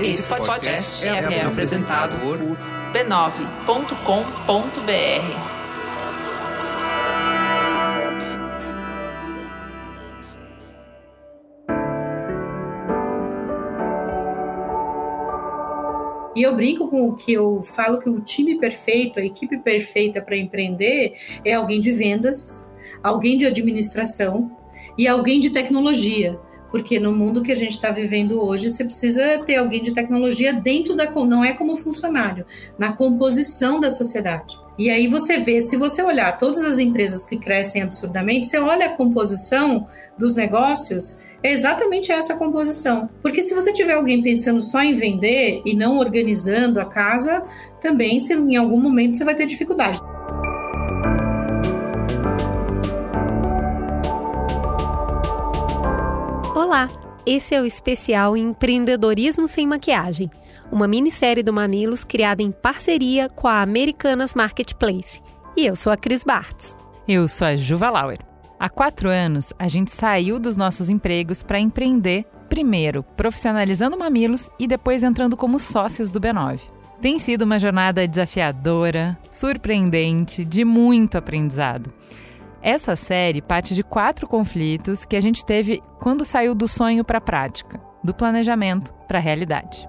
Esse podcast é, é apresentado por b9.com.br. E eu brinco com o que eu falo que o time perfeito, a equipe perfeita para empreender é alguém de vendas, alguém de administração e alguém de tecnologia. Porque no mundo que a gente está vivendo hoje, você precisa ter alguém de tecnologia dentro da. não é como funcionário, na composição da sociedade. E aí você vê, se você olhar todas as empresas que crescem absurdamente, você olha a composição dos negócios, é exatamente essa composição. Porque se você tiver alguém pensando só em vender e não organizando a casa, também em algum momento você vai ter dificuldade. Olá, esse é o especial Empreendedorismo Sem Maquiagem, uma minissérie do Mamilos criada em parceria com a Americanas Marketplace. E eu sou a Cris Bartz. Eu sou a Juva Lauer. Há quatro anos, a gente saiu dos nossos empregos para empreender, primeiro profissionalizando Mamilos e depois entrando como sócios do B9. Tem sido uma jornada desafiadora, surpreendente, de muito aprendizado. Essa série parte de quatro conflitos que a gente teve quando saiu do sonho para a prática, do planejamento para a realidade.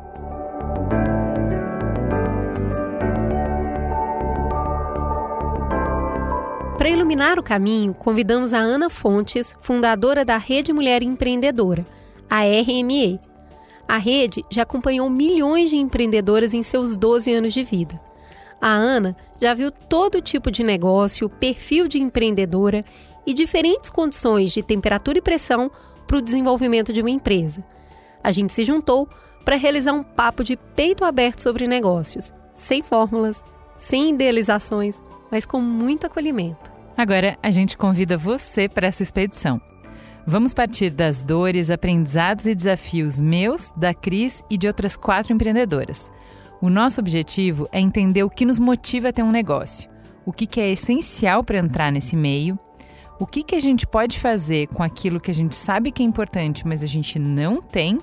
Para iluminar o caminho, convidamos a Ana Fontes, fundadora da Rede Mulher Empreendedora, a RME. A rede já acompanhou milhões de empreendedoras em seus 12 anos de vida. A Ana já viu todo tipo de negócio, perfil de empreendedora e diferentes condições de temperatura e pressão para o desenvolvimento de uma empresa. A gente se juntou para realizar um papo de peito aberto sobre negócios, sem fórmulas, sem idealizações, mas com muito acolhimento. Agora a gente convida você para essa expedição. Vamos partir das dores, aprendizados e desafios meus, da Cris e de outras quatro empreendedoras. O nosso objetivo é entender o que nos motiva a ter um negócio, o que, que é essencial para entrar nesse meio, o que, que a gente pode fazer com aquilo que a gente sabe que é importante, mas a gente não tem,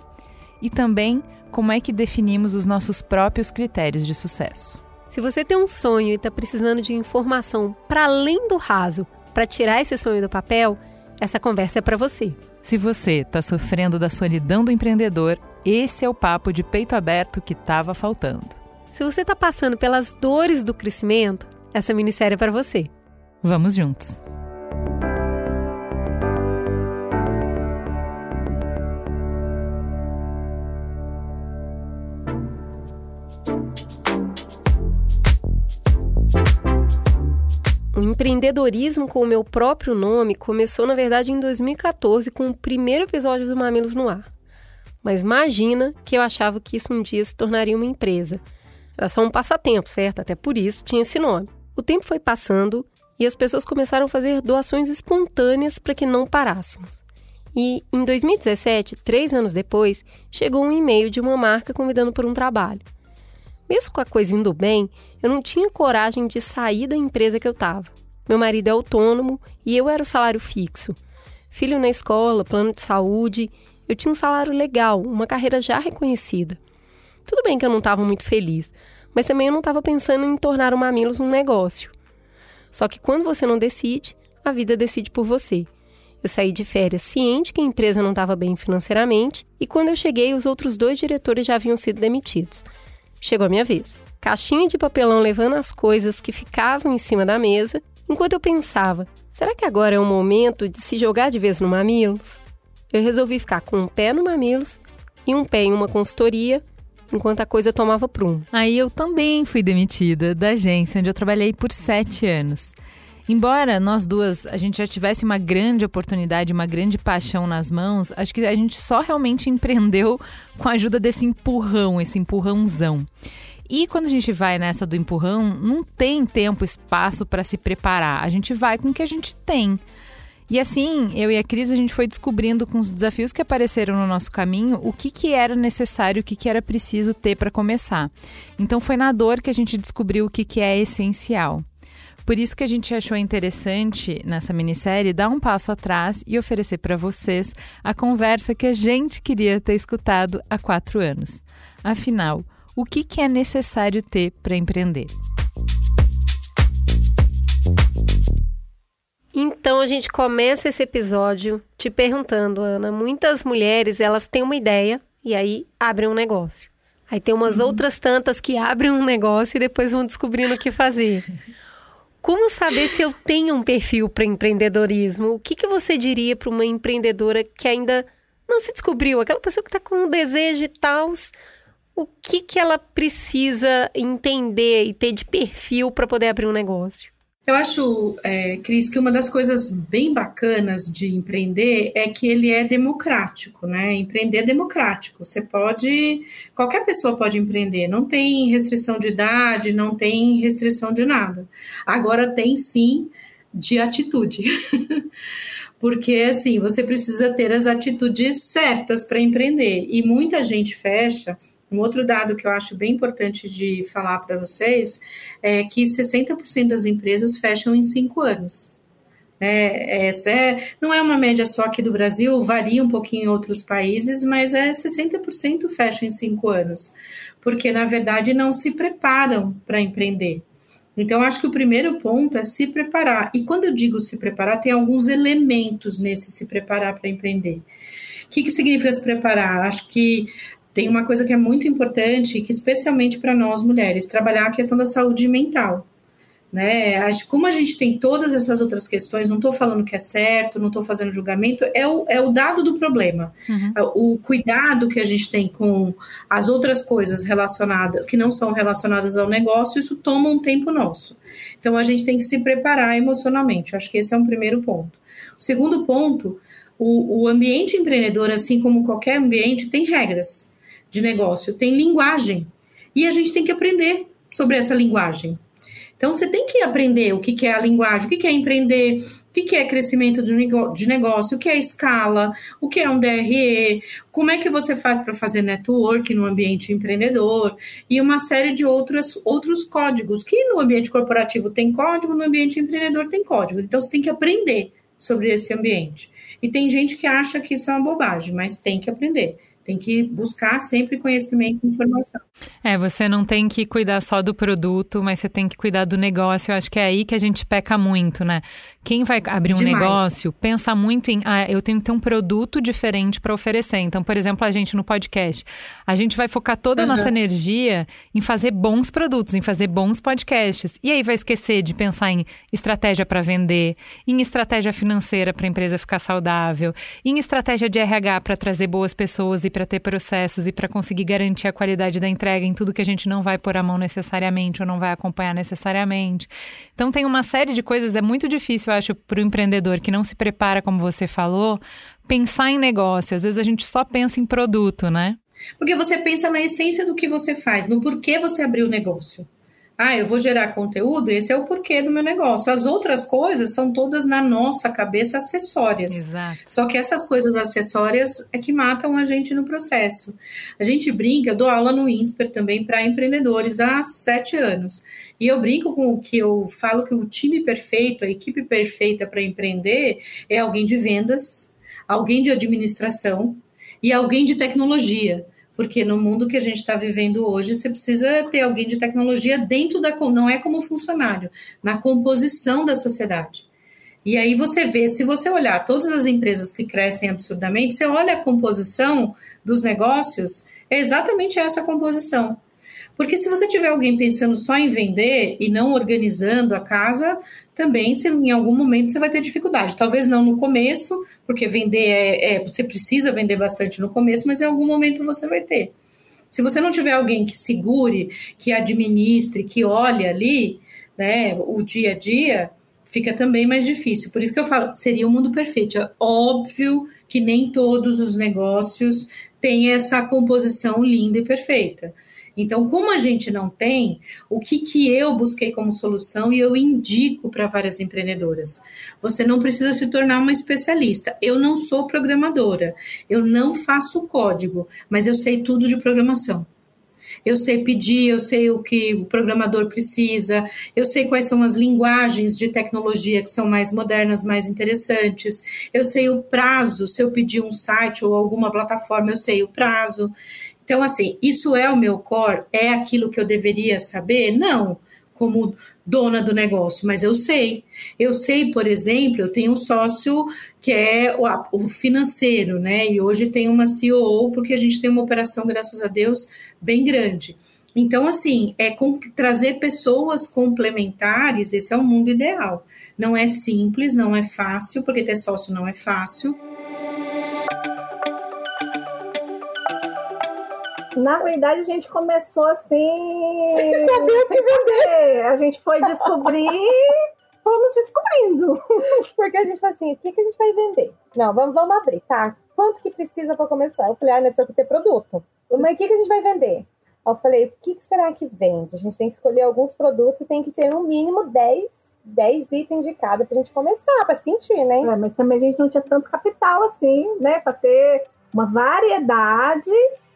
e também como é que definimos os nossos próprios critérios de sucesso. Se você tem um sonho e está precisando de informação para além do raso para tirar esse sonho do papel, essa conversa é para você. Se você está sofrendo da solidão do empreendedor, esse é o papo de peito aberto que estava faltando. Se você está passando pelas dores do crescimento, essa minissérie é para você. Vamos juntos! Empreendedorismo com o meu próprio nome começou, na verdade, em 2014, com o primeiro episódio do Mamilos no Ar. Mas imagina que eu achava que isso um dia se tornaria uma empresa. Era só um passatempo, certo? Até por isso tinha esse nome. O tempo foi passando e as pessoas começaram a fazer doações espontâneas para que não parássemos. E em 2017, três anos depois, chegou um e-mail de uma marca convidando para um trabalho. Mesmo com a coisa indo bem, eu não tinha coragem de sair da empresa que eu estava. Meu marido é autônomo e eu era o salário fixo. Filho na escola, plano de saúde, eu tinha um salário legal, uma carreira já reconhecida. Tudo bem que eu não estava muito feliz, mas também eu não estava pensando em tornar o Mamilos um negócio. Só que quando você não decide, a vida decide por você. Eu saí de férias ciente que a empresa não estava bem financeiramente e quando eu cheguei, os outros dois diretores já haviam sido demitidos. Chegou a minha vez caixinha de papelão levando as coisas que ficavam em cima da mesa, enquanto eu pensava: será que agora é o momento de se jogar de vez no Mamilos? Eu resolvi ficar com um pé no Mamilos e um pé em uma consultoria, enquanto a coisa tomava prumo. Aí eu também fui demitida da agência onde eu trabalhei por sete anos. Embora nós duas a gente já tivesse uma grande oportunidade, uma grande paixão nas mãos, acho que a gente só realmente empreendeu com a ajuda desse empurrão, esse empurrãozão. E quando a gente vai nessa do empurrão, não tem tempo, espaço para se preparar. A gente vai com o que a gente tem. E assim, eu e a Cris, a gente foi descobrindo com os desafios que apareceram no nosso caminho o que, que era necessário, o que, que era preciso ter para começar. Então foi na dor que a gente descobriu o que, que é essencial. Por isso que a gente achou interessante nessa minissérie dar um passo atrás e oferecer para vocês a conversa que a gente queria ter escutado há quatro anos Afinal, o que, que é necessário ter para empreender? Então a gente começa esse episódio te perguntando, Ana. Muitas mulheres elas têm uma ideia e aí abrem um negócio. Aí tem umas uhum. outras tantas que abrem um negócio e depois vão descobrindo o que fazer. Como saber se eu tenho um perfil para empreendedorismo? O que, que você diria para uma empreendedora que ainda não se descobriu? Aquela pessoa que está com um desejo e tal. O que, que ela precisa entender e ter de perfil para poder abrir um negócio? Eu acho, é, Cris, que uma das coisas bem bacanas de empreender é que ele é democrático, né? Empreender é democrático. Você pode, qualquer pessoa pode empreender, não tem restrição de idade, não tem restrição de nada. Agora tem sim de atitude. Porque assim, você precisa ter as atitudes certas para empreender. E muita gente fecha um outro dado que eu acho bem importante de falar para vocês é que 60% das empresas fecham em cinco anos. É, essa é, não é uma média só aqui do Brasil, varia um pouquinho em outros países, mas é 60% fecham em cinco anos, porque na verdade não se preparam para empreender. Então, acho que o primeiro ponto é se preparar. E quando eu digo se preparar, tem alguns elementos nesse se preparar para empreender. O que, que significa se preparar? Acho que tem uma coisa que é muito importante, que especialmente para nós mulheres, trabalhar a questão da saúde mental. Né? Como a gente tem todas essas outras questões, não estou falando que é certo, não estou fazendo julgamento, é o, é o dado do problema. Uhum. O cuidado que a gente tem com as outras coisas relacionadas, que não são relacionadas ao negócio, isso toma um tempo nosso. Então a gente tem que se preparar emocionalmente. Acho que esse é um primeiro ponto. O segundo ponto, o, o ambiente empreendedor, assim como qualquer ambiente, tem regras de negócio, tem linguagem. E a gente tem que aprender sobre essa linguagem. Então, você tem que aprender o que, é a linguagem, o que, é empreender, o que, é crescimento de negócio, o que é escala, o que é um DRE, como é que você faz para fazer network no ambiente empreendedor e uma série de outras, outros códigos, que no ambiente corporativo tem código, no ambiente empreendedor tem código. Então, você tem que aprender sobre esse ambiente. E tem gente que acha que isso é uma bobagem, mas tem que aprender. Tem que buscar sempre conhecimento e informação. É, você não tem que cuidar só do produto, mas você tem que cuidar do negócio. Eu acho que é aí que a gente peca muito, né? Quem vai abrir um Demais. negócio pensa muito em, ah, eu tenho que ter um produto diferente para oferecer. Então, por exemplo, a gente no podcast, a gente vai focar toda a nossa energia em fazer bons produtos, em fazer bons podcasts. E aí vai esquecer de pensar em estratégia para vender, em estratégia financeira para a empresa ficar saudável, em estratégia de RH para trazer boas pessoas e para ter processos e para conseguir garantir a qualidade da entrega em tudo que a gente não vai pôr a mão necessariamente ou não vai acompanhar necessariamente. Então, tem uma série de coisas, é muito difícil eu acho, para o empreendedor que não se prepara, como você falou, pensar em negócio. Às vezes a gente só pensa em produto, né? Porque você pensa na essência do que você faz, no porquê você abriu o negócio. Ah, eu vou gerar conteúdo, esse é o porquê do meu negócio. As outras coisas são todas na nossa cabeça acessórias. Exato. Só que essas coisas acessórias é que matam a gente no processo. A gente brinca, eu dou aula no INSPER também para empreendedores há sete anos. E eu brinco com o que eu falo que o time perfeito, a equipe perfeita para empreender é alguém de vendas, alguém de administração e alguém de tecnologia. Porque no mundo que a gente está vivendo hoje, você precisa ter alguém de tecnologia dentro da. não é como funcionário, na composição da sociedade. E aí você vê, se você olhar todas as empresas que crescem absurdamente, você olha a composição dos negócios, é exatamente essa composição. Porque se você tiver alguém pensando só em vender e não organizando a casa, também em algum momento você vai ter dificuldade. Talvez não no começo, porque vender é, é, você precisa vender bastante no começo, mas em algum momento você vai ter. Se você não tiver alguém que segure, que administre, que olhe ali, né, o dia a dia, fica também mais difícil. Por isso que eu falo, seria o um mundo perfeito. É óbvio que nem todos os negócios têm essa composição linda e perfeita. Então, como a gente não tem, o que, que eu busquei como solução e eu indico para várias empreendedoras? Você não precisa se tornar uma especialista. Eu não sou programadora, eu não faço código, mas eu sei tudo de programação. Eu sei pedir, eu sei o que o programador precisa, eu sei quais são as linguagens de tecnologia que são mais modernas, mais interessantes, eu sei o prazo, se eu pedir um site ou alguma plataforma, eu sei o prazo. Então, assim, isso é o meu core? É aquilo que eu deveria saber? Não como dona do negócio, mas eu sei. Eu sei, por exemplo, eu tenho um sócio que é o, financeiro, né? E hoje tem uma CEO, porque a gente tem uma operação, graças a Deus, bem grande. Então, assim, é trazer pessoas complementares, esse é o mundo ideal. Não é simples, não é fácil, porque ter sócio não é fácil Na verdade, a gente começou assim. Sem saber o que vender. A gente foi descobrir, fomos descobrindo. Porque a gente falou assim: o que, que a gente vai vender? Não, vamos, vamos abrir, tá? Quanto que precisa para começar? Eu falei: ah, não precisa ter produto. Mas o que, que a gente vai vender? Eu falei: o que, que será que vende? A gente tem que escolher alguns produtos e tem que ter no mínimo 10 10 itens de cada para a gente começar, para sentir, né? É, mas também a gente não tinha tanto capital assim, né? Para ter uma variedade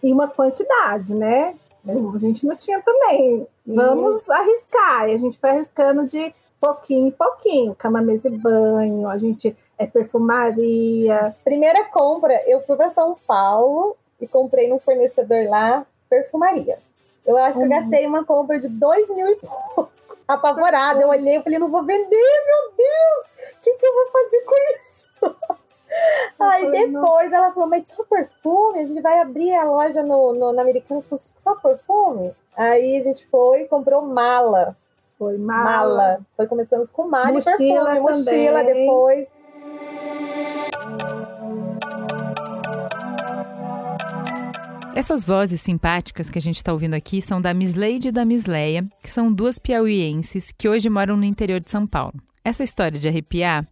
e uma quantidade, né? A gente não tinha também. Vamos Isso. arriscar. E a gente foi arriscando de pouquinho em pouquinho. Cama, mesa e banho, a gente é perfumaria. Primeira compra, eu fui para São Paulo e comprei num fornecedor lá perfumaria. Eu acho que eu uhum. gastei uma compra de dois mil e pouco. Apavorada, eu olhei e falei, não vou vender, meu Deus! O que, que eu vou fazer com isso? Aí depois ela falou, mas só perfume? A gente vai abrir a loja no, no, na Americanas com só perfume? Aí a gente foi e comprou mala. Foi mala. mala. Foi, começamos com mala mochila e perfume, mochila depois. Essas vozes simpáticas que a gente está ouvindo aqui são da Miss Lady e da Miss Leia, que são duas piauienses que hoje moram no interior de São Paulo. Essa história de arrepiar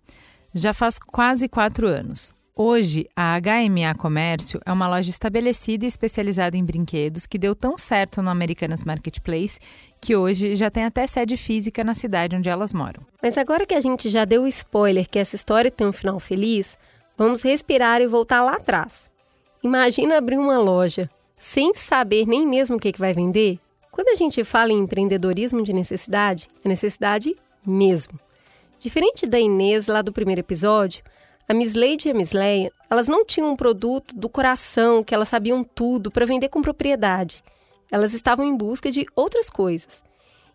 já faz quase quatro anos. Hoje, a HMA Comércio é uma loja estabelecida e especializada em brinquedos que deu tão certo no Americanas Marketplace que hoje já tem até sede física na cidade onde elas moram. Mas agora que a gente já deu o spoiler que essa história tem um final feliz, vamos respirar e voltar lá atrás. Imagina abrir uma loja sem saber nem mesmo o que, que vai vender? Quando a gente fala em empreendedorismo de necessidade, é necessidade mesmo. Diferente da Inês lá do primeiro episódio, a Miss Lady e a Miss Leia, elas não tinham um produto do coração que elas sabiam tudo para vender com propriedade. Elas estavam em busca de outras coisas.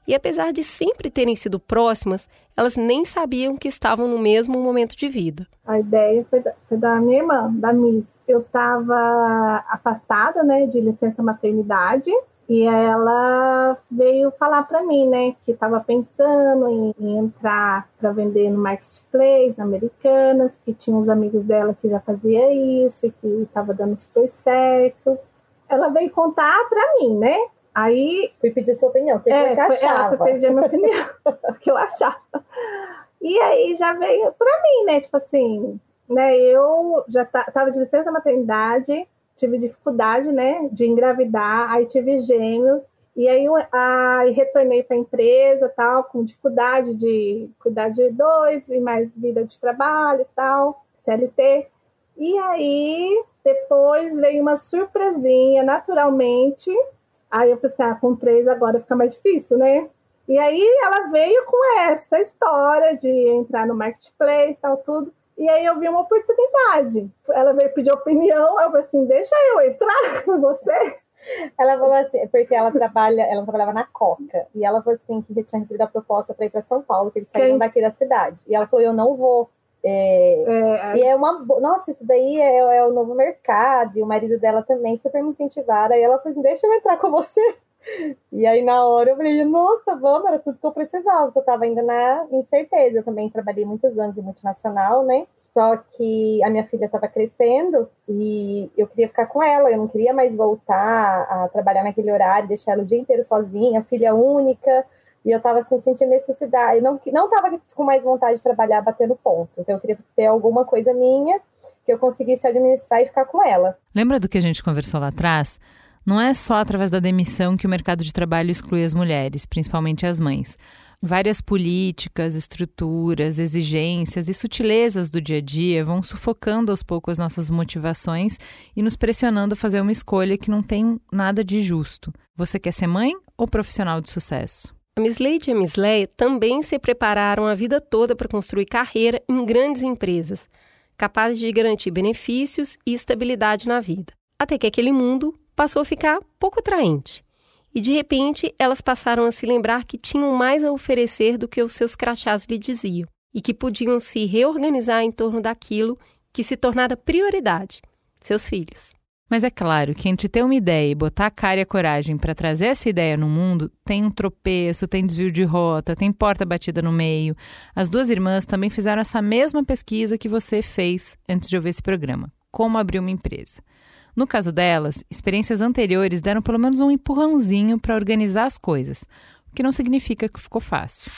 E apesar de sempre terem sido próximas, elas nem sabiam que estavam no mesmo momento de vida. A ideia foi da, foi da minha irmã, da Miss. Eu estava afastada, né, de licença maternidade e ela veio falar para mim, né, que estava pensando em, em entrar para vender no marketplace, na Americanas, que tinha uns amigos dela que já fazia isso, que estava dando super certo. Ela veio contar para mim, né? Aí fui pedir sua opinião, o que é, você achava? Ela foi pedir a minha opinião, o que eu achava. E aí já veio para mim, né? Tipo assim, né? Eu já estava de licença maternidade, tive dificuldade, né, de engravidar, aí tive gêmeos, e aí aí retornei para a empresa, tal, com dificuldade de cuidar de dois e mais vida de trabalho tal, CLT. E aí depois veio uma surpresinha, naturalmente. Aí eu pensei, ah, com três agora fica mais difícil, né? E aí ela veio com essa história de entrar no marketplace, tal, tudo. E aí eu vi uma oportunidade. Ela veio pedir opinião, eu falei assim, deixa eu entrar com você. Ela falou assim, porque ela trabalha, ela trabalhava na Coca, e ela falou assim que tinha recebido a proposta para ir para São Paulo, que eles saíram Quem? daqui da cidade. E ela falou, eu não vou. É, é, e é uma. Nossa, isso daí é, é, o novo mercado, e o marido dela também super me incentivaram. Aí ela falou assim: deixa eu entrar com você. E aí, na hora, eu falei, nossa, vamos, era tudo que eu precisava, eu estava ainda na incerteza. Eu também trabalhei muitos anos em multinacional, né? Só que a minha filha estava crescendo e eu queria ficar com ela, eu não queria mais voltar a trabalhar naquele horário, deixar ela o dia inteiro sozinha, filha única, e eu estava assim, sentindo necessidade, não não estava com mais vontade de trabalhar batendo ponto. Então eu queria ter alguma coisa minha que eu conseguisse administrar e ficar com ela. Lembra do que a gente conversou lá atrás? Não é só através da demissão que o mercado de trabalho exclui as mulheres, principalmente as mães. Várias políticas, estruturas, exigências e sutilezas do dia a dia vão sufocando aos poucos as nossas motivações e nos pressionando a fazer uma escolha que não tem nada de justo. Você quer ser mãe ou profissional de sucesso? A Miss Lady e a Miss Leia também se prepararam a vida toda para construir carreira em grandes empresas, capazes de garantir benefícios e estabilidade na vida. Até que aquele mundo passou a ficar pouco atraente. E de repente elas passaram a se lembrar que tinham mais a oferecer do que os seus crachás lhe diziam, e que podiam se reorganizar em torno daquilo que se tornara prioridade: seus filhos. Mas é claro que entre ter uma ideia e botar a cara e a coragem para trazer essa ideia no mundo, tem um tropeço, tem desvio de rota, tem porta batida no meio. As duas irmãs também fizeram essa mesma pesquisa que você fez antes de ouvir esse programa: como abrir uma empresa. No caso delas, experiências anteriores deram pelo menos um empurrãozinho para organizar as coisas, o que não significa que ficou fácil.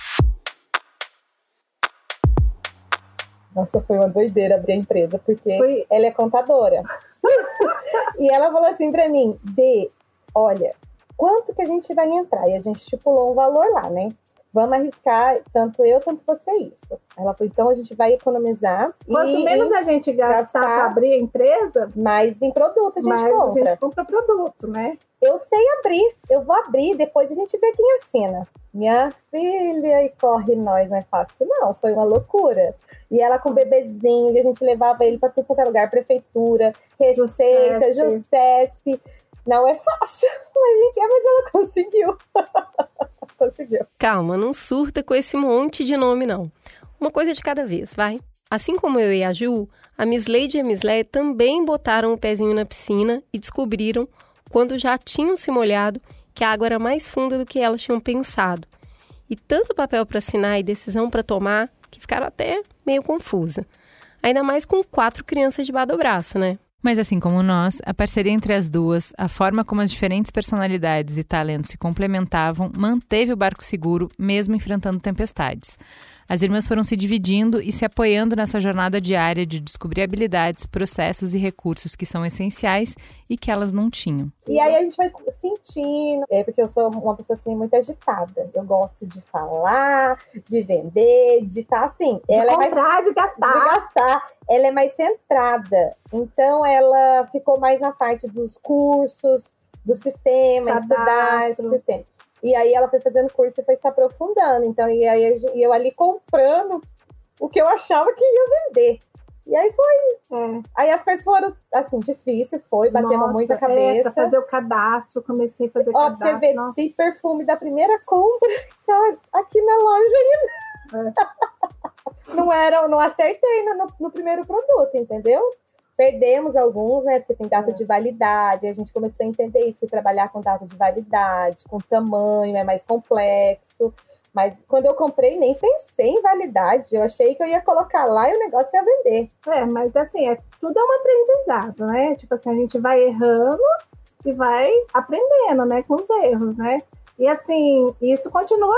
Nossa, foi uma doideira abrir a empresa, porque foi... ela é contadora. e ela falou assim para mim: Dê, olha, quanto que a gente vai entrar? E a gente estipulou um valor lá, né? Vamos arriscar, tanto eu, tanto você, isso. Ela falou, então a gente vai economizar. Quanto menos a gente gastar para abrir a empresa, mais em produto a gente mais compra. A gente compra produto, né? Eu sei abrir, eu vou abrir, depois a gente vê quem assina. Minha filha, e corre nós, não é fácil, não, foi uma loucura. E ela com o bebezinho, e a gente levava ele para qualquer lugar, prefeitura, receita, Juscesp. Não é fácil, mas, gente, é, mas ela conseguiu. conseguiu. Calma, não surta com esse monte de nome, não. Uma coisa de cada vez, vai. Assim como eu e a Ju, a Miss Lady e a Miss Lé também botaram o pezinho na piscina e descobriram, quando já tinham se molhado, que a água era mais funda do que elas tinham pensado. E tanto papel para assinar e decisão para tomar que ficaram até meio confusa. Ainda mais com quatro crianças debaixo do braço, né? Mas assim como nós, a parceria entre as duas, a forma como as diferentes personalidades e talentos se complementavam, manteve o barco seguro, mesmo enfrentando tempestades. As irmãs foram se dividindo e se apoiando nessa jornada diária de descobrir habilidades, processos e recursos que são essenciais e que elas não tinham. E aí a gente vai sentindo, é porque eu sou uma pessoa assim muito agitada. Eu gosto de falar, de vender, de estar tá, assim. De ela comprar, é mais, de gastar. De gastar. Ela é mais centrada. Então ela ficou mais na parte dos cursos, do sistema, Cadastro. estudar esse sistema. E aí ela foi fazendo curso e foi se aprofundando. Então, e aí e eu ali comprando o que eu achava que ia vender. E aí foi. É. Aí as coisas foram, assim, difícil, foi, batendo muita cabeça. É, fazer o cadastro, comecei a fazer o cadastro. Ó, você vê, tem perfume da primeira compra tá aqui na loja ainda. É. não era, não acertei no, no primeiro produto, entendeu? Perdemos alguns, né? Porque tem data é. de validade. A gente começou a entender isso, que trabalhar com data de validade, com tamanho, é mais complexo. Mas quando eu comprei, nem pensei em validade. Eu achei que eu ia colocar lá e o negócio ia vender. É, mas assim, é, tudo é um aprendizado, né? Tipo assim, a gente vai errando e vai aprendendo, né? Com os erros, né? E assim, isso continua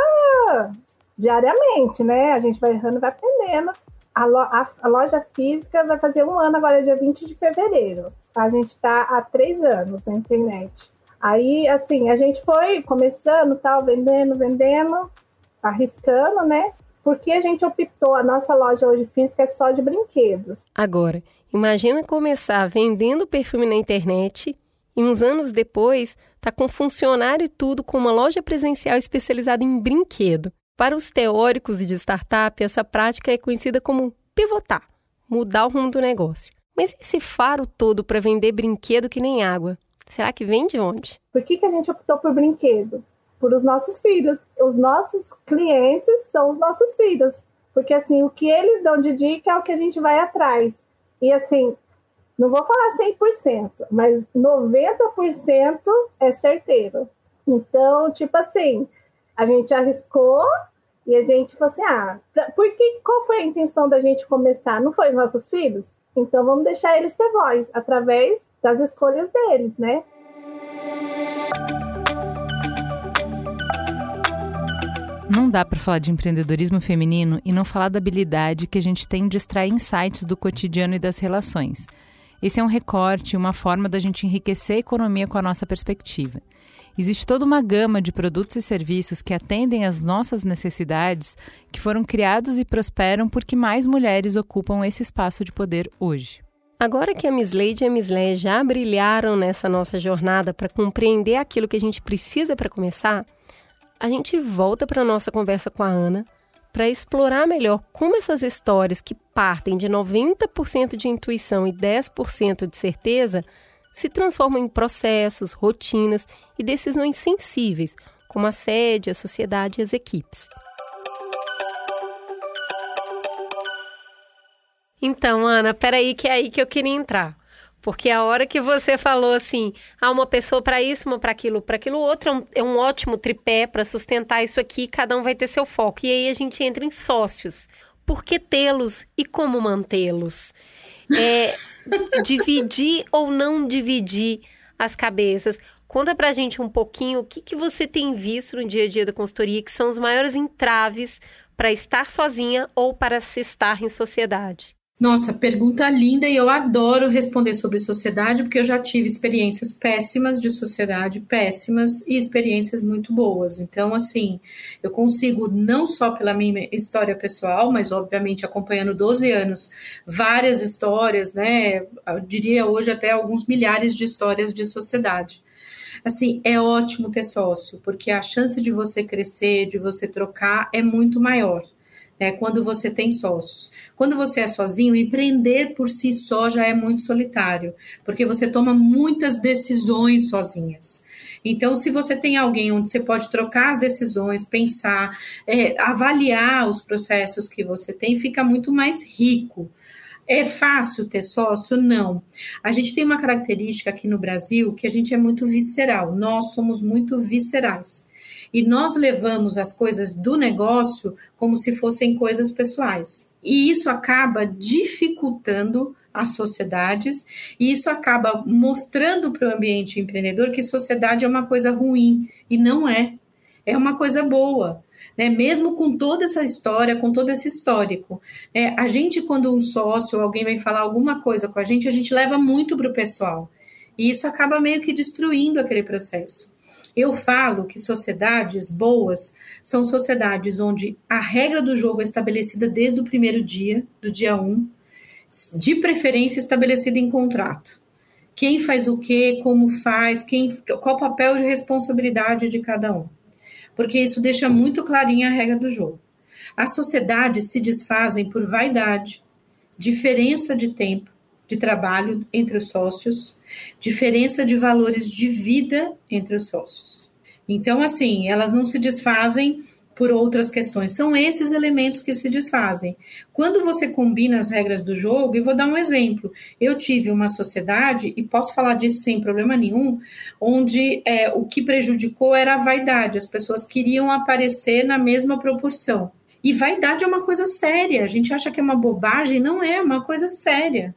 diariamente, né? A gente vai errando e vai aprendendo. A, lo, a, a, loja física vai fazer um ano agora, dia 20 de fevereiro. A gente está há três anos na internet. Aí, assim, a gente foi começando, tal, vendendo, vendendo, arriscando, né? Porque a gente optou, a nossa loja hoje física é só de brinquedos. Agora, imagina começar vendendo perfume na internet e uns anos depois tá com funcionário e tudo com uma loja presencial especializada em brinquedo. Para os teóricos de startup, essa prática é conhecida como pivotar, mudar o rumo do negócio. Mas esse faro todo para vender brinquedo que nem água, será que vem de onde? Por que, que a gente optou por brinquedo? Por os nossos filhos. Os nossos clientes são os nossos filhos. Porque assim, o que eles dão de dica é o que a gente vai atrás. E assim, não vou falar 100%, mas 90% é certeiro. Então, tipo assim, a gente arriscou e a gente falou assim: ah, porque qual foi a intenção da gente começar? Não foi os nossos filhos? Então vamos deixar eles ter voz através das escolhas deles, né? Não dá para falar de empreendedorismo feminino e não falar da habilidade que a gente tem de extrair insights do cotidiano e das relações. Esse é um recorte, uma forma da gente enriquecer a economia com a nossa perspectiva. Existe toda uma gama de produtos e serviços que atendem às nossas necessidades, que foram criados e prosperam porque mais mulheres ocupam esse espaço de poder hoje. Agora que a Miss Lady e a Miss Lé já brilharam nessa nossa jornada para compreender aquilo que a gente precisa para começar, a gente volta para a nossa conversa com a Ana para explorar melhor como essas histórias que partem de 90% de intuição e 10% de certeza se transformam em processos, rotinas e decisões sensíveis, como a sede, a sociedade e as equipes. Então, Ana, peraí que é aí que eu queria entrar. Porque a hora que você falou assim, há ah, uma pessoa para isso, uma para aquilo, para aquilo outro, é um, é um ótimo tripé para sustentar isso aqui, cada um vai ter seu foco. E aí a gente entra em sócios. Por que tê-los e como mantê-los? É, dividir ou não dividir as cabeças. Conta pra gente um pouquinho o que, que você tem visto no dia a dia da consultoria que são os maiores entraves para estar sozinha ou para se estar em sociedade. Nossa, pergunta linda e eu adoro responder sobre sociedade porque eu já tive experiências péssimas de sociedade, péssimas e experiências muito boas. Então, assim, eu consigo não só pela minha história pessoal, mas obviamente acompanhando 12 anos, várias histórias, né? Eu diria hoje até alguns milhares de histórias de sociedade. Assim, é ótimo ter sócio, porque a chance de você crescer, de você trocar é muito maior né, quando você tem sócios. Quando você é sozinho, empreender por si só já é muito solitário, porque você toma muitas decisões sozinhas. Então, se você tem alguém onde você pode trocar as decisões, pensar, é, avaliar os processos que você tem, fica muito mais rico. É fácil ter sócio? Não. A gente tem uma característica aqui no Brasil que a gente é muito visceral. Nós somos muito viscerais e nós levamos as coisas do negócio como se fossem coisas pessoais. E isso acaba dificultando as sociedades e isso acaba mostrando para o ambiente empreendedor que sociedade é uma coisa ruim e não é. É uma coisa boa. Né, mesmo com toda essa história, com todo esse histórico. Né, a gente, quando um sócio ou alguém vem falar alguma coisa com a gente, a gente leva muito para o pessoal. E isso acaba meio que destruindo aquele processo. Eu falo que sociedades boas são sociedades onde a regra do jogo é estabelecida desde o primeiro dia, do dia 1, um, de preferência estabelecida em contrato. Quem faz o quê, como faz, quem, qual o papel de responsabilidade de cada um. Porque isso deixa muito clarinha a regra do jogo. As sociedades se desfazem por vaidade, diferença de tempo, de trabalho entre os sócios, diferença de valores de vida entre os sócios. Então, assim, elas não se desfazem por outras questões. São esses elementos que se desfazem. Quando você combina as regras do jogo, e vou dar um exemplo. Eu tive uma sociedade, e posso falar disso sem problema nenhum, onde é, o que prejudicou era a vaidade. As pessoas queriam aparecer na mesma proporção. E vaidade é uma coisa séria. A gente acha que é uma bobagem, não é, é uma coisa séria.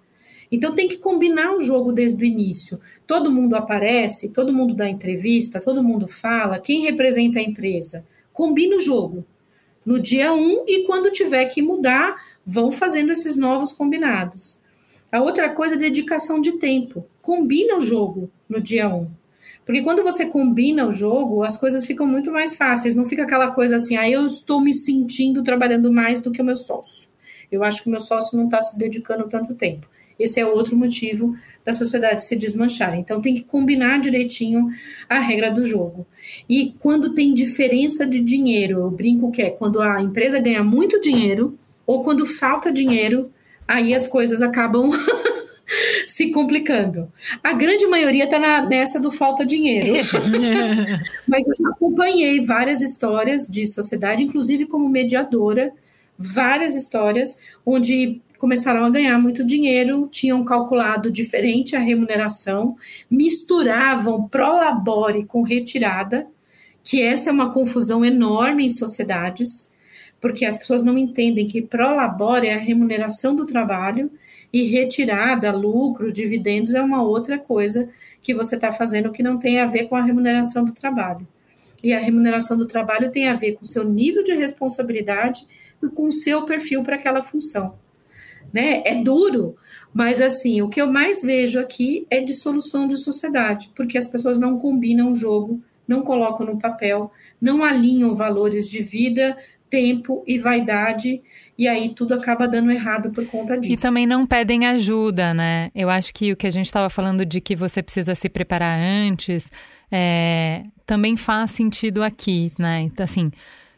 Então tem que combinar o jogo desde o início. Todo mundo aparece, todo mundo dá entrevista, todo mundo fala, quem representa a empresa? Combina o jogo. No dia 1 um, e quando tiver que mudar, vão fazendo esses novos combinados. A outra coisa é dedicação de tempo. Combina o jogo no dia 1. Um. Porque quando você combina o jogo, as coisas ficam muito mais fáceis. Não fica aquela coisa assim, ah, eu estou me sentindo trabalhando mais do que o meu sócio. Eu acho que o meu sócio não está se dedicando tanto tempo. Esse é outro motivo da sociedade se desmanchar. Então tem que combinar direitinho a regra do jogo. E quando tem diferença de dinheiro, eu brinco que é quando a empresa ganha muito dinheiro ou quando falta dinheiro, aí as coisas acabam se complicando. A grande maioria está nessa do falta dinheiro. Mas eu já acompanhei várias histórias de sociedade, inclusive como mediadora, várias histórias onde começaram a ganhar muito dinheiro, tinham calculado diferente a remuneração, misturavam prolabore com retirada, que essa é uma confusão enorme em sociedades, porque as pessoas não entendem que prolabore é a remuneração do trabalho e retirada, lucro, dividendos é uma outra coisa que você está fazendo que não tem a ver com a remuneração do trabalho. E a remuneração do trabalho tem a ver com o seu nível de responsabilidade e com o seu perfil para aquela função né? É duro, mas assim, o que eu mais vejo aqui é dissolução de sociedade, porque as pessoas não combinam o jogo, não colocam no papel, não alinham valores de vida, tempo e vaidade, e aí tudo acaba dando errado por conta disso. E também não pedem ajuda, né? Eu acho que o que a gente estava falando de que você precisa se preparar antes, é, também faz sentido aqui, né? Então, assim,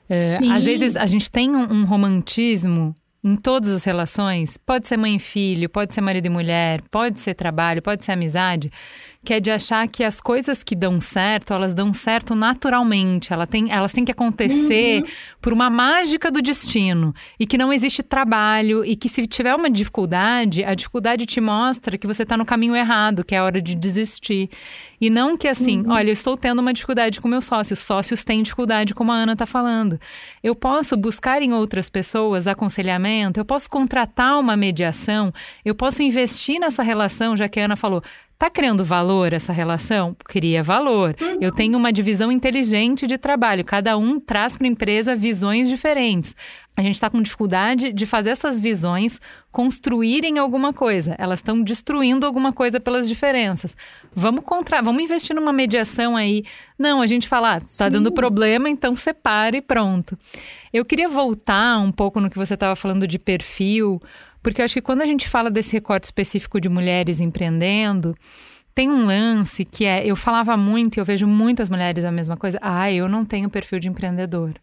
é, às vezes a gente tem um, um romantismo em todas as relações, pode ser mãe e filho, pode ser marido e mulher, pode ser trabalho, pode ser amizade, que é de achar que as coisas que dão certo, elas dão certo naturalmente, ela tem, elas têm que acontecer uhum. por uma mágica do destino e que não existe trabalho e que se tiver uma dificuldade, a dificuldade te mostra que você está no caminho errado, que é a hora de desistir. E não que assim, uhum. olha, eu estou tendo uma dificuldade com meus sócios, sócios têm dificuldade, como a Ana está falando. Eu posso buscar em outras pessoas aconselhamento, eu posso contratar uma mediação, eu posso investir nessa relação, já que a Ana falou, Tá criando valor essa relação? Cria valor. Uhum. Eu tenho uma divisão inteligente de trabalho. Cada um traz para a empresa visões diferentes. A gente está com dificuldade de fazer essas visões construírem alguma coisa. Elas estão destruindo alguma coisa pelas diferenças. Vamos contra, vamos investir numa mediação aí. Não, a gente fala, ah, tá dando problema, então separe e pronto. Eu queria voltar um pouco no que você estava falando de perfil, porque eu acho que quando a gente fala desse recorte específico de mulheres empreendendo, tem um lance que é, eu falava muito e eu vejo muitas mulheres a mesma coisa. Ah, eu não tenho perfil de empreendedor.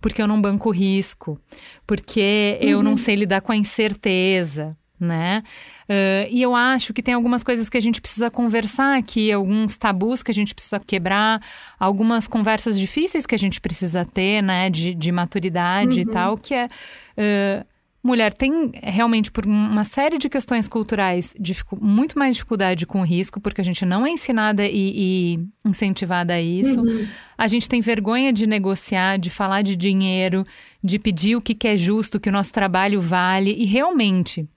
Porque eu não banco risco, porque uhum. eu não uhum. sei lidar com a incerteza, né? Uh, e eu acho que tem algumas coisas que a gente precisa conversar aqui, alguns tabus que a gente precisa quebrar, algumas conversas difíceis que a gente precisa ter, né, de, de maturidade uhum. e tal, que é. Uh, mulher tem realmente, por uma série de questões culturais, muito mais dificuldade com o risco, porque a gente não é ensinada e, e incentivada a isso. Uhum. A gente tem vergonha de negociar, de falar de dinheiro, de pedir o que, que é justo, que o nosso trabalho vale. E realmente,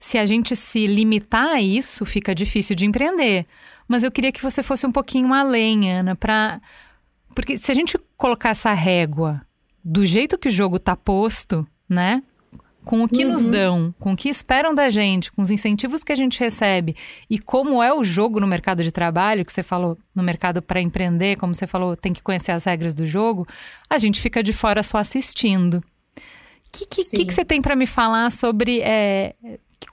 se a gente se limitar a isso, fica difícil de empreender. Mas eu queria que você fosse um pouquinho além, Ana, para. Porque se a gente colocar essa régua do jeito que o jogo está posto, né? Com o que uhum. nos dão, com o que esperam da gente, com os incentivos que a gente recebe e como é o jogo no mercado de trabalho, que você falou, no mercado para empreender, como você falou, tem que conhecer as regras do jogo, a gente fica de fora só assistindo. O que, que, que, que, você tem para me falar sobre é,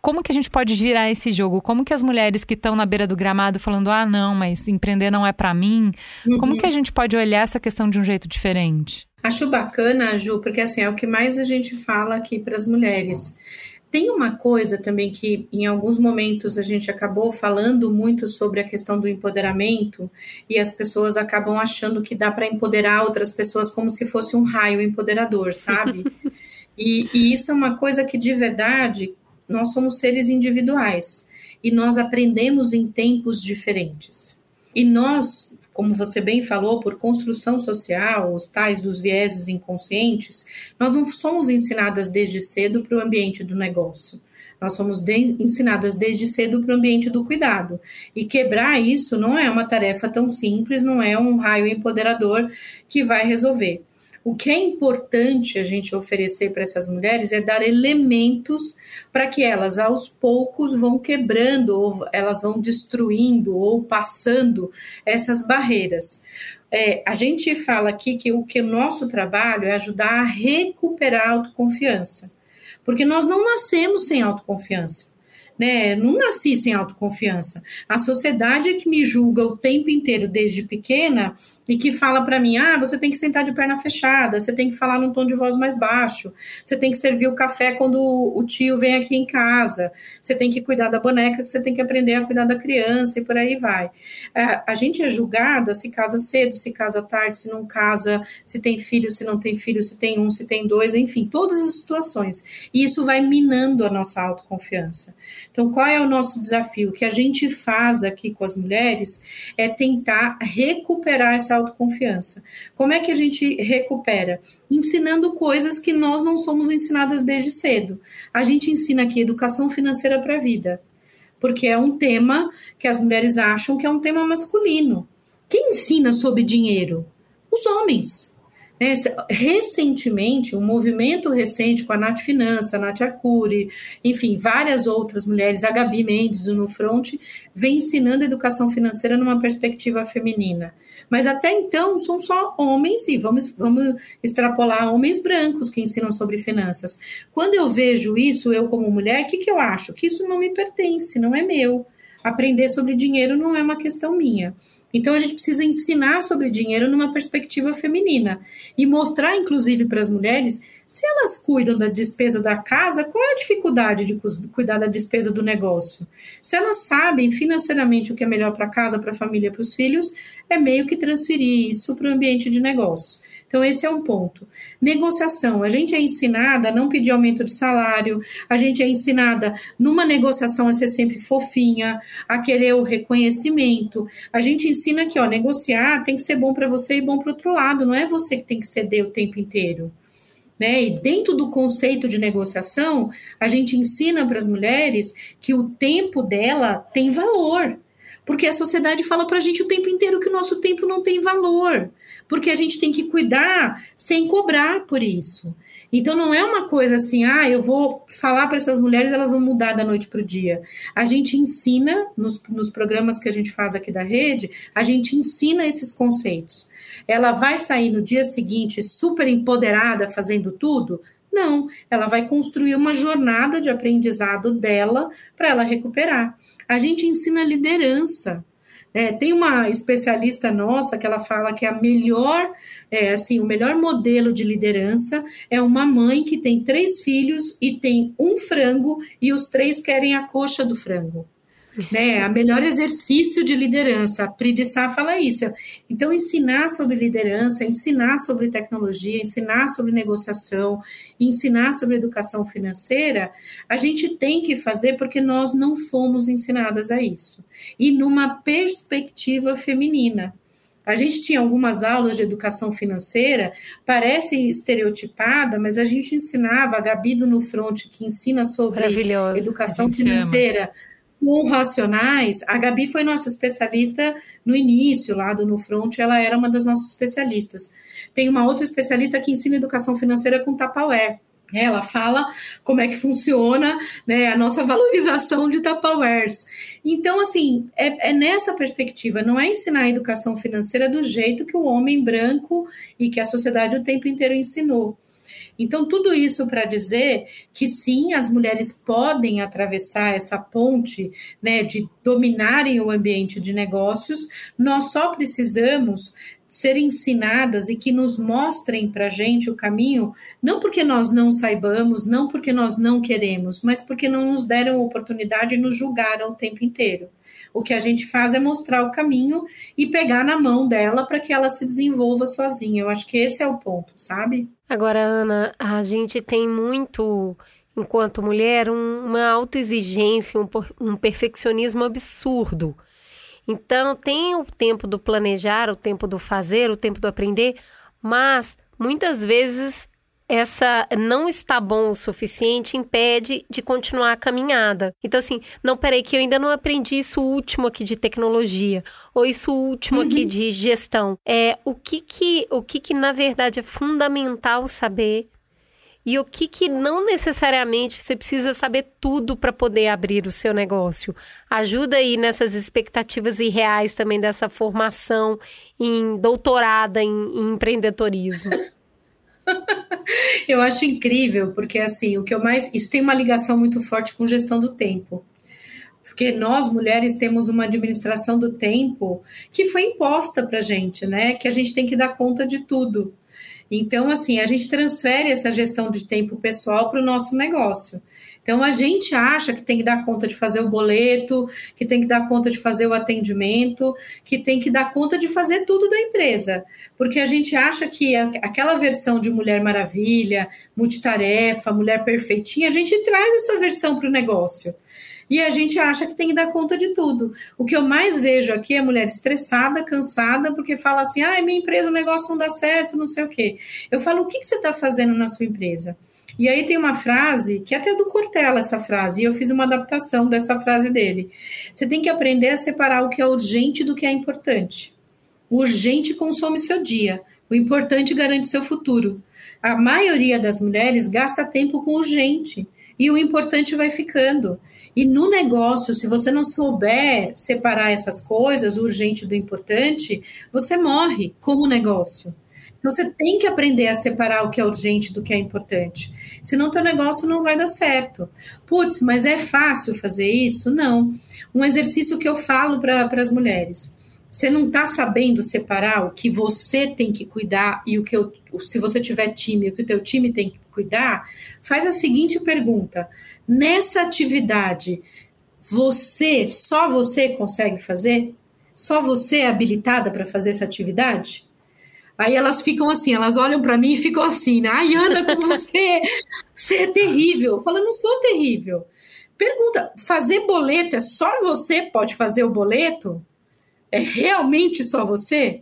como que a gente pode girar esse jogo? Como que as mulheres que estão na beira do gramado falando, ah, não, mas empreender não é para mim, uhum. como que a gente pode olhar essa questão de um jeito diferente? Acho bacana, Ju, porque assim é o que mais a gente fala aqui para as mulheres. Tem uma coisa também que em alguns momentos a gente acabou falando muito sobre a questão do empoderamento e as pessoas acabam achando que dá para empoderar outras pessoas como se fosse um raio empoderador, sabe? e, e isso é uma coisa que de verdade nós somos seres individuais e nós aprendemos em tempos diferentes. E nós como você bem falou, por construção social, os tais dos vieses inconscientes, nós não somos ensinadas desde cedo para o ambiente do negócio. Nós somos de, ensinadas desde cedo para o ambiente do cuidado. E quebrar isso não é uma tarefa tão simples, não é um raio empoderador que vai resolver. O que é importante a gente oferecer para essas mulheres é dar elementos para que elas, aos poucos, vão quebrando, ou elas vão destruindo ou passando essas barreiras. É, a gente fala aqui que o que nosso trabalho é ajudar a recuperar a autoconfiança, porque nós não nascemos sem autoconfiança né? Não nasci sem autoconfiança. A sociedade é que me julga o tempo inteiro desde pequena e que fala para mim: ah, você tem que sentar de perna fechada, você tem que falar num tom de voz mais baixo, você tem que servir o café quando o tio vem aqui em casa, você tem que cuidar da boneca, você tem que aprender a cuidar da criança e por aí vai. É, a gente é julgada se casa cedo, se casa tarde, se não casa, se tem filho, se não tem filho, se tem um, se tem dois, enfim, todas as situações. E isso vai minando a nossa autoconfiança. Então, qual é o nosso desafio? O que a gente faz aqui com as mulheres é tentar recuperar essa autoconfiança. Como é que a gente recupera? Ensinando coisas que nós não somos ensinadas desde cedo. A gente ensina aqui educação financeira para a vida, porque é um tema que as mulheres acham que é um tema masculino. Quem ensina sobre dinheiro? Os homens. Né? Recentemente, um movimento recente com a Nath Finança, a Nath Arcuri, enfim, várias outras mulheres, a Gabi Mendes do No Front, vem ensinando educação financeira numa perspectiva feminina. Mas até então são só homens, e vamos, vamos extrapolar homens brancos que ensinam sobre finanças. Quando eu vejo isso, eu como mulher, o que, que eu acho? Que isso não me pertence, não é meu. aprender sobre dinheiro não é uma questão minha. Então a gente precisa ensinar sobre dinheiro numa perspectiva feminina e mostrar, inclusive, para as mulheres, se elas cuidam da despesa da casa, qual é a dificuldade de cuidar da despesa do negócio? Se elas sabem financeiramente o que é melhor para casa, para a família, para os filhos, é meio que transferir isso para o ambiente de negócio. Então, esse é um ponto. Negociação. A gente é ensinada a não pedir aumento de salário, a gente é ensinada numa negociação a ser sempre fofinha, a querer o reconhecimento. A gente ensina que, ó, negociar tem que ser bom para você e bom para o outro lado, não é você que tem que ceder o tempo inteiro. Né? E dentro do conceito de negociação, a gente ensina para as mulheres que o tempo dela tem valor. Porque a sociedade fala para a gente o tempo inteiro que o nosso tempo não tem valor porque a gente tem que cuidar sem cobrar por isso. Então não é uma coisa assim, ah, eu vou falar para essas mulheres, elas vão mudar da noite para o dia. A gente ensina nos, nos programas que a gente faz aqui da rede, a gente ensina esses conceitos. Ela vai sair no dia seguinte super empoderada fazendo tudo? Não, ela vai construir uma jornada de aprendizado dela para ela recuperar. A gente ensina liderança. É, tem uma especialista nossa que ela fala que a melhor, é, assim, o melhor modelo de liderança é uma mãe que tem três filhos e tem um frango e os três querem a coxa do frango né? A melhor exercício de liderança. A Pri de Sá fala isso. Então, ensinar sobre liderança, ensinar sobre tecnologia, ensinar sobre negociação, ensinar sobre educação financeira, a gente tem que fazer porque nós não fomos ensinadas a isso. E numa perspectiva feminina. A gente tinha algumas aulas de educação financeira, parece estereotipada, mas a gente ensinava, a Gabi do No Front, que ensina sobre educação financeira, ama com racionais, a Gabi foi nossa especialista no início, lá do No Front, ela era uma das nossas especialistas. Tem uma outra especialista que ensina educação financeira com Tupperware. Ela fala como é que funciona né, a nossa valorização de Tupperwares. Então, assim, é, é, nessa perspectiva, não é ensinar a educação financeira do jeito que o homem branco e que a sociedade o tempo inteiro ensinou. Então, tudo isso para dizer que sim, as mulheres podem atravessar essa ponte né, de dominarem o ambiente de negócios, nós só precisamos ser ensinadas e que nos mostrem para a gente o caminho, não porque nós não saibamos, não porque nós não queremos, mas porque não nos deram oportunidade e nos julgaram o tempo inteiro. O que a gente faz é mostrar o caminho e pegar na mão dela para que ela se desenvolva sozinha. Eu acho que esse é o ponto, sabe? Agora, Ana, a gente tem muito, enquanto mulher, um, uma autoexigência, um, um perfeccionismo absurdo. Então, tem o tempo do planejar, o tempo do fazer, o tempo do aprender, mas muitas vezes essa não está bom o suficiente impede de continuar a caminhada. Então, assim, não, peraí, que eu ainda não aprendi isso último aqui de tecnologia, ou isso último uhum. aqui de gestão. É o que que, o que que, na verdade, é fundamental saber e o que, que não necessariamente você precisa saber tudo para poder abrir o seu negócio. Ajuda aí nessas expectativas irreais também dessa formação em doutorada em, em empreendedorismo. eu acho incrível, porque assim, o que eu mais. Isso tem uma ligação muito forte com gestão do tempo. Porque nós, mulheres, temos uma administração do tempo que foi imposta para gente, né? Que a gente tem que dar conta de tudo. Então, assim, a gente transfere essa gestão de tempo pessoal para o nosso negócio. Então a gente acha que tem que dar conta de fazer o boleto, que tem que dar conta de fazer o atendimento, que tem que dar conta de fazer tudo da empresa, porque a gente acha que aquela versão de Mulher Maravilha, multitarefa, mulher perfeitinha, a gente traz essa versão para o negócio. E a gente acha que tem que dar conta de tudo. O que eu mais vejo aqui é mulher estressada, cansada, porque fala assim: ah, minha empresa, o negócio não dá certo, não sei o quê. Eu falo: o que, que você está fazendo na sua empresa? E aí tem uma frase, que é até do Cortella essa frase, e eu fiz uma adaptação dessa frase dele. Você tem que aprender a separar o que é urgente do que é importante. O urgente consome seu dia, o importante garante seu futuro. A maioria das mulheres gasta tempo com urgente e o importante vai ficando. E no negócio, se você não souber separar essas coisas, o urgente do importante, você morre como negócio. Então você tem que aprender a separar o que é urgente do que é importante. Senão teu negócio não vai dar certo. Putz, mas é fácil fazer isso? Não. Um exercício que eu falo para as mulheres. Você não está sabendo separar o que você tem que cuidar e o que eu, se você tiver time, o que o teu time tem que cuidar? Faz a seguinte pergunta: nessa atividade, você, só você consegue fazer? Só você é habilitada para fazer essa atividade? Aí elas ficam assim, elas olham para mim e ficam assim, né? Ai, Ana, como você, você é terrível. Eu falo, eu não sou terrível. Pergunta, fazer boleto é só você pode fazer o boleto? É realmente só você?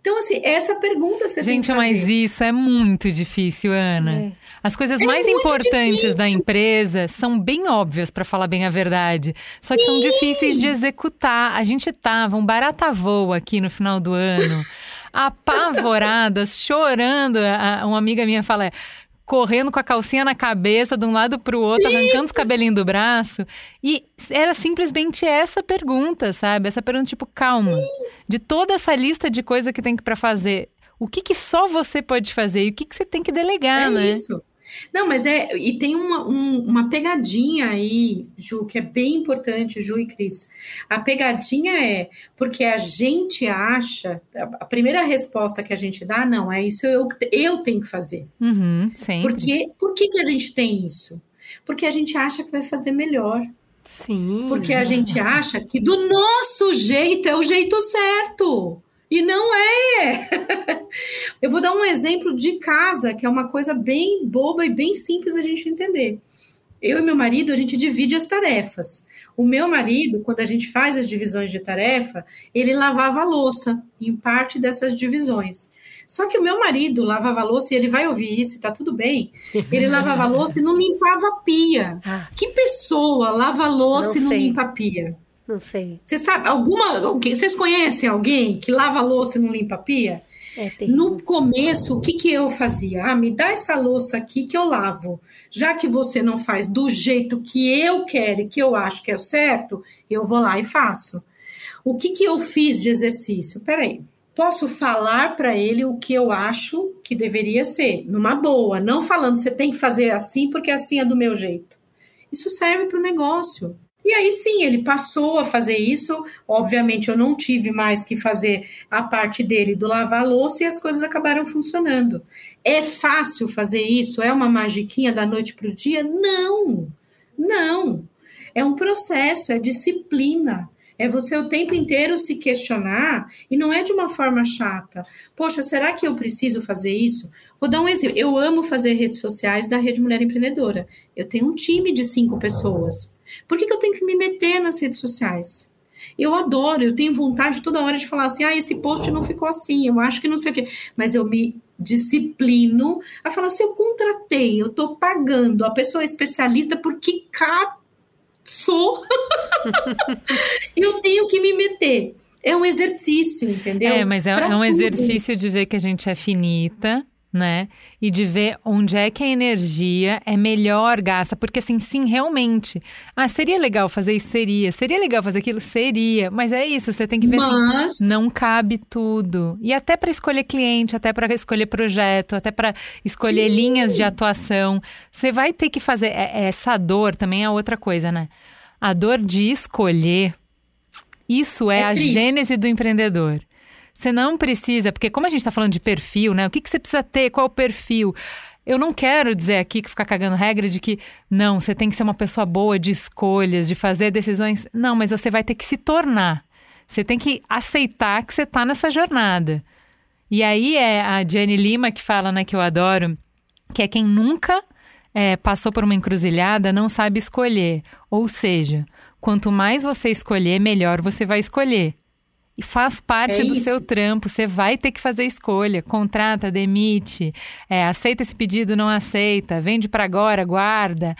Então, assim, essa pergunta que você Gente, tem que mas isso é muito difícil, Ana. É. As coisas É mais importantes difícil. da empresa são bem óbvias, para falar bem a verdade. Só que são difíceis de executar. A gente tava um barata voa aqui no final do ano, apavoradas, chorando. A- Uma amiga minha fala. Correndo com a calcinha na cabeça, de um lado para o outro, arrancando os cabelinhos do braço. E era simplesmente essa pergunta, sabe? Essa pergunta, tipo, calma. De toda essa lista de coisa que tem que para fazer, o que, que só você pode fazer e o que, que você tem que delegar, É né? isso. Não, mas é. E tem uma, um- uma pegadinha aí, Ju, que é bem importante, Ju e Cris. A pegadinha é porque a gente acha. A primeira resposta que a gente dá, não, é isso eu, eu tenho que fazer. Uhum, sempre. Porque, por que, que a gente tem isso? Porque a gente acha que vai fazer melhor. Sim. Porque a gente acha que do nosso jeito é o jeito certo. E não é. Eu vou dar um exemplo de casa, que é uma coisa bem boba e bem simples da gente entender. Eu e meu marido, a gente divide as tarefas. O meu marido, quando a gente faz as divisões de tarefa, ele lavava a louça em parte dessas divisões. Só que o meu marido lavava a louça e ele vai ouvir isso e tá tudo bem. Ele lavava a louça e não limpava a pia. Ah, Que pessoa lava a louça Não e não sei. limpa a pia? Não sei. Você sabe, alguma, alguém, vocês conhecem alguém que lava louça e não limpa a pia? É. No começo, o que, que eu fazia? Ah, me dá essa louça aqui que eu lavo. Já que você não faz do jeito que eu quero e que eu acho que é o certo, eu vou lá e faço. O que, que eu fiz de exercício? Peraí, posso falar para ele o que eu acho que deveria ser, numa boa, não falando você tem que fazer assim porque assim é do meu jeito. Isso serve para o negócio. E aí sim, ele passou a fazer isso. Obviamente, eu não tive mais que fazer a parte dele do lavar louça e as coisas acabaram funcionando. É fácil fazer isso? É uma magiquinha da noite para o dia? Não, não. É um processo, é disciplina. É você o tempo inteiro se questionar e não é de uma forma chata. Poxa, será que eu preciso fazer isso? Vou dar um exemplo. Eu amo fazer redes sociais da Rede Mulher Empreendedora. Eu tenho um time de cinco pessoas. Por que, que eu tenho que me meter nas redes sociais? Eu adoro, eu tenho vontade toda hora de falar assim: ah, esse post não ficou assim, eu acho que não sei o quê. Mas eu me disciplino a falar: se eu contratei, eu estou pagando a pessoa especialista porque caçou, eu tenho que me meter. É um exercício, entendeu? É, mas é, é um tudo. exercício de ver que a gente é finita, né? E de ver onde é que a energia é melhor gasta. Porque, assim, sim, realmente. Ah, seria legal fazer isso? Seria. Seria legal fazer aquilo? Seria. Mas é isso, você tem que ver assim. Mas Não cabe tudo. E até para escolher cliente, até para escolher projeto, até para escolher Sim. linhas de atuação. Você vai ter que fazer. é- Essa dor também é outra coisa, né? A dor de escolher. Isso é, É a triste. gênese do empreendedor. Você não precisa, porque como a gente está falando de perfil, né? O que, que você precisa ter? Qual o perfil? Eu não quero dizer aqui que ficar cagando regra de que não, você tem que ser uma pessoa boa de escolhas, de fazer decisões. Não, mas você vai ter que se tornar. Você tem que aceitar que você está nessa jornada. E aí é a Jenny Lima que fala, né, que eu adoro, que é quem nunca é, passou por uma encruzilhada não sabe escolher. Ou seja, quanto mais você escolher, melhor você vai escolher. E faz parte É do isso. seu trampo, você vai ter que fazer escolha. Contrata, demite, é, aceita esse pedido, não aceita, vende para agora, guarda.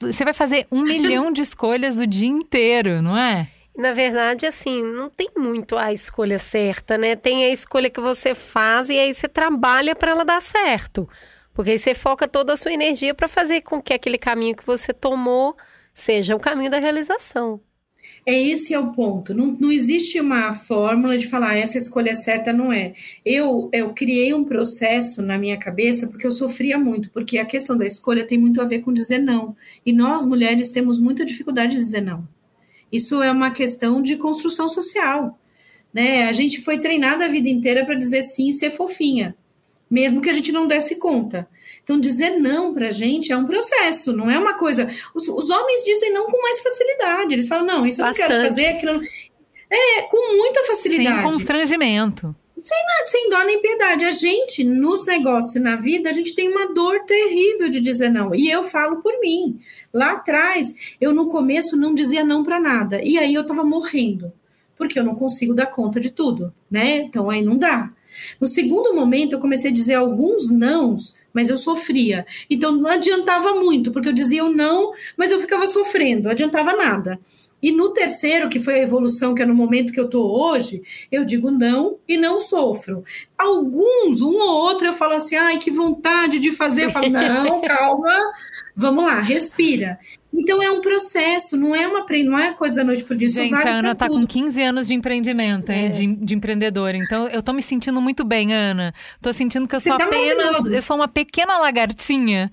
Você vai fazer um milhão de escolhas o dia inteiro, não é? Na verdade, assim, não tem muito a escolha certa, né? Tem a escolha que você faz e aí você trabalha para ela dar certo. Porque aí você foca toda a sua energia para fazer com que aquele caminho que você tomou seja o caminho da realização. É esse é o ponto. Não, não existe uma fórmula de falar "Ah, essa escolha certa não é. Eu, eu criei um processo na minha cabeça porque eu sofria muito, porque a questão da escolha tem muito a ver com dizer não. E nós mulheres temos muita dificuldade de dizer não. Isso é uma questão de construção social. Né? A gente foi treinada a vida inteira para dizer sim e ser fofinha, mesmo que a gente não desse conta. Então, dizer não para a gente é um processo, não é uma coisa. Os, os, homens dizem não com mais facilidade. Eles falam, não, isso Bastante. eu não quero fazer, aquilo. É, com muita facilidade. Sem constrangimento. Sem, sem dó nem piedade. A gente, nos negócios e na vida, a gente tem uma dor terrível de dizer não. E eu falo por mim. Lá atrás, eu no começo não dizia não para nada. E aí eu tava morrendo. Porque eu não consigo dar conta de tudo, né? Então aí não dá. No segundo momento, eu comecei a dizer alguns nãos, mas eu sofria. Então não adiantava muito, porque eu dizia o não, mas eu ficava sofrendo, não adiantava nada. E no terceiro, que foi a evolução, que é no momento que eu estou hoje, eu digo não e não sofro. Alguns, um ou outro, eu falo assim, ai, que vontade de fazer. Eu falo, não, calma, vamos lá, respira. Então é um processo, não é uma não é coisa da noite pro dia. Gente, a Ana tá tudo. com 15 anos de empreendimento, é. de, de empreendedora. Então eu tô me sentindo muito bem, Ana. Tô sentindo que eu sou tá apenas, eu sou uma pequena lagartinha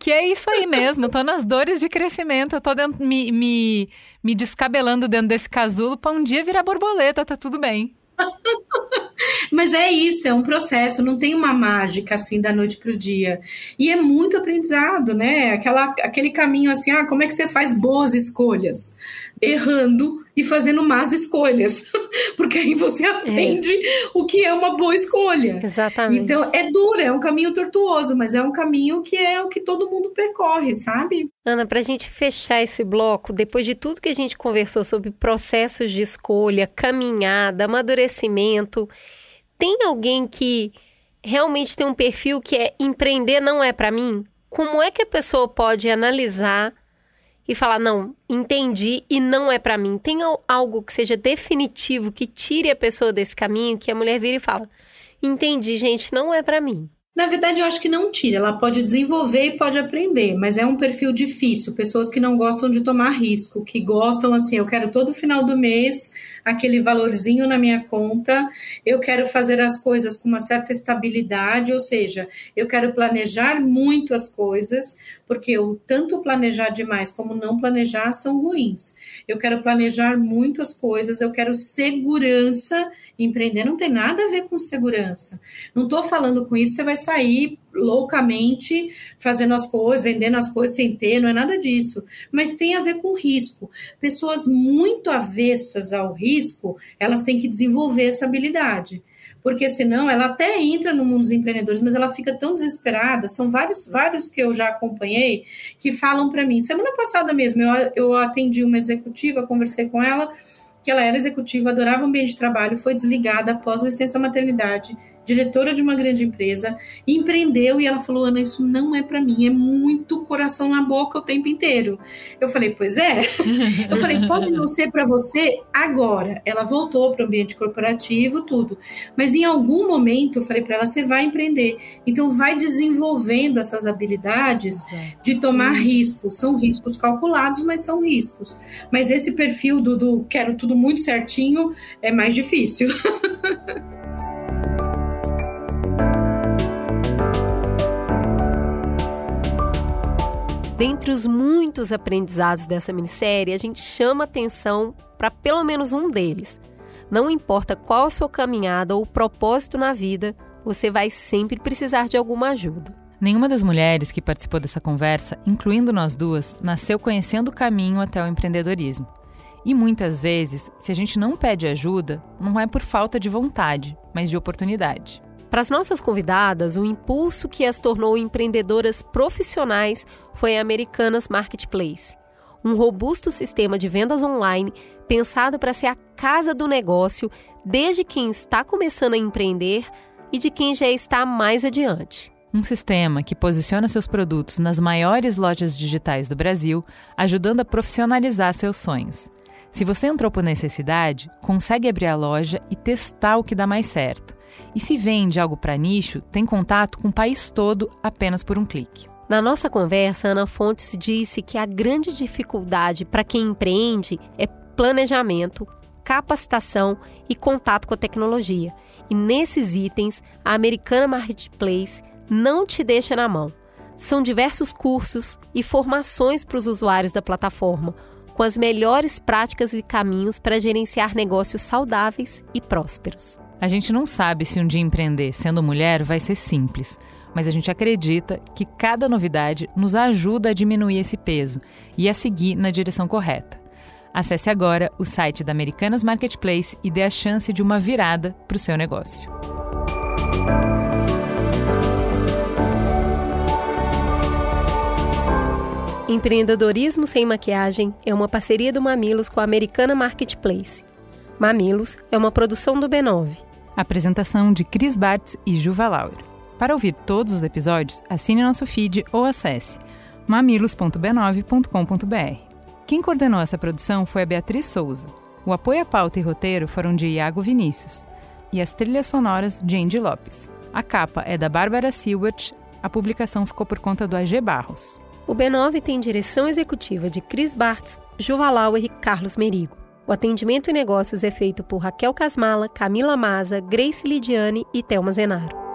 que é isso aí mesmo, tô nas dores de crescimento, eu tô dentro, me, me, me descabelando dentro desse casulo para um dia virar borboleta, tá tudo bem. Mas é isso, é um processo, não tem uma mágica assim da noite para o dia. E é muito aprendizado, né? Aquela, aquele caminho assim, ah, como é que você faz boas escolhas? Errando e fazendo más escolhas, porque aí você aprende é. o que é uma boa escolha. Exatamente. Então é duro, é um caminho tortuoso, mas é um caminho que é o que todo mundo percorre, sabe? Ana, para a gente fechar esse bloco, depois de tudo que a gente conversou sobre processos de escolha, caminhada, amadurecimento, tem alguém que realmente tem um perfil que é empreender não é para mim? Como é que a pessoa pode analisar e falar não, entendi e não é para mim. Tem algo que seja definitivo que tire a pessoa desse caminho, que a mulher vira e fala: "Entendi, gente, não é para mim". Na verdade, eu acho que não tira. Ela pode desenvolver e pode aprender, mas é um perfil difícil. Pessoas que não gostam de tomar risco, que gostam assim, eu quero todo final do mês aquele valorzinho na minha conta, eu quero fazer as coisas com uma certa estabilidade, ou seja, eu quero planejar muito as coisas, porque o tanto planejar demais como não planejar são ruins. Eu quero planejar muitas coisas, eu quero segurança. Empreender não tem nada a ver com segurança. Não estou falando com isso, você vai sair loucamente fazendo as coisas, vendendo as coisas sem ter, não é nada disso. Mas tem a ver com risco. Pessoas muito avessas ao risco, elas têm que desenvolver essa habilidade porque senão ela até entra no mundo dos empreendedores, mas ela fica tão desesperada. São vários, vários que eu já acompanhei que falam para mim. Semana passada mesmo, eu, eu atendi uma executiva, conversei com ela, que ela era executiva, adorava o ambiente de trabalho, foi desligada após licença maternidade diretora de uma grande empresa, empreendeu e ela falou: Ana, isso não é para mim, é muito coração na boca o tempo inteiro. Eu falei: Pois é. Eu falei: Pode não ser para você agora. Ela voltou para o ambiente corporativo, tudo. Mas em algum momento eu falei para ela: Você vai empreender. Então vai desenvolvendo essas habilidades de tomar riscos. São riscos calculados, mas são riscos. Mas esse perfil do, do quero tudo muito certinho é mais difícil. Dentre os muitos aprendizados dessa minissérie, a gente chama atenção para pelo menos um deles. Não importa qual a sua caminhada ou propósito na vida, você vai sempre precisar de alguma ajuda. Nenhuma das mulheres que participou dessa conversa, incluindo nós duas, nasceu conhecendo o caminho até o empreendedorismo. E muitas vezes, se a gente não pede ajuda, não é por falta de vontade, mas de oportunidade. Para as nossas convidadas, o impulso que as tornou empreendedoras profissionais foi a Americanas Marketplace, um robusto sistema de vendas online pensado para ser a casa do negócio desde quem está começando a empreender e de quem já está mais adiante. Um sistema que posiciona seus produtos nas maiores lojas digitais do Brasil, ajudando a profissionalizar seus sonhos. Se você entrou por necessidade, consegue abrir a loja e testar o que dá mais certo. E se vende algo para nicho, tem contato com o país todo apenas por um clique. Na nossa conversa, Ana Fontes disse que a grande dificuldade para quem empreende é planejamento, capacitação e contato com a tecnologia. E nesses itens, a Americana Marketplace não te deixa na mão. São diversos cursos e formações para os usuários da plataforma, com as melhores práticas e caminhos para gerenciar negócios saudáveis e prósperos. A gente não sabe se um dia empreender sendo mulher vai ser simples, mas a gente acredita que cada novidade nos ajuda a diminuir esse peso e a seguir na direção correta. Acesse agora o site da Americanas Marketplace e dê a chance de uma virada para o seu negócio. Empreendedorismo sem maquiagem é uma parceria do Mamilos com a Americana Marketplace. Mamilos é uma produção do B9. Apresentação de Cris Bartz e Juva Lauer. Para ouvir todos os episódios, assine nosso feed ou acesse mamilos.b9.com.br. Quem coordenou essa produção foi a Beatriz Souza. O apoio à pauta e roteiro foram de Iago Vinícius e as trilhas sonoras de Andy Lopes. A capa é da Bárbara Silbert, a publicação ficou por conta do AG Barros. O B9 tem direção executiva de Cris Bartz, Juvalauer e Carlos Merigo. O atendimento e negócios é feito por Raquel Casmala, Camila Maza, Grace Lidiane e Thelma Zenaro.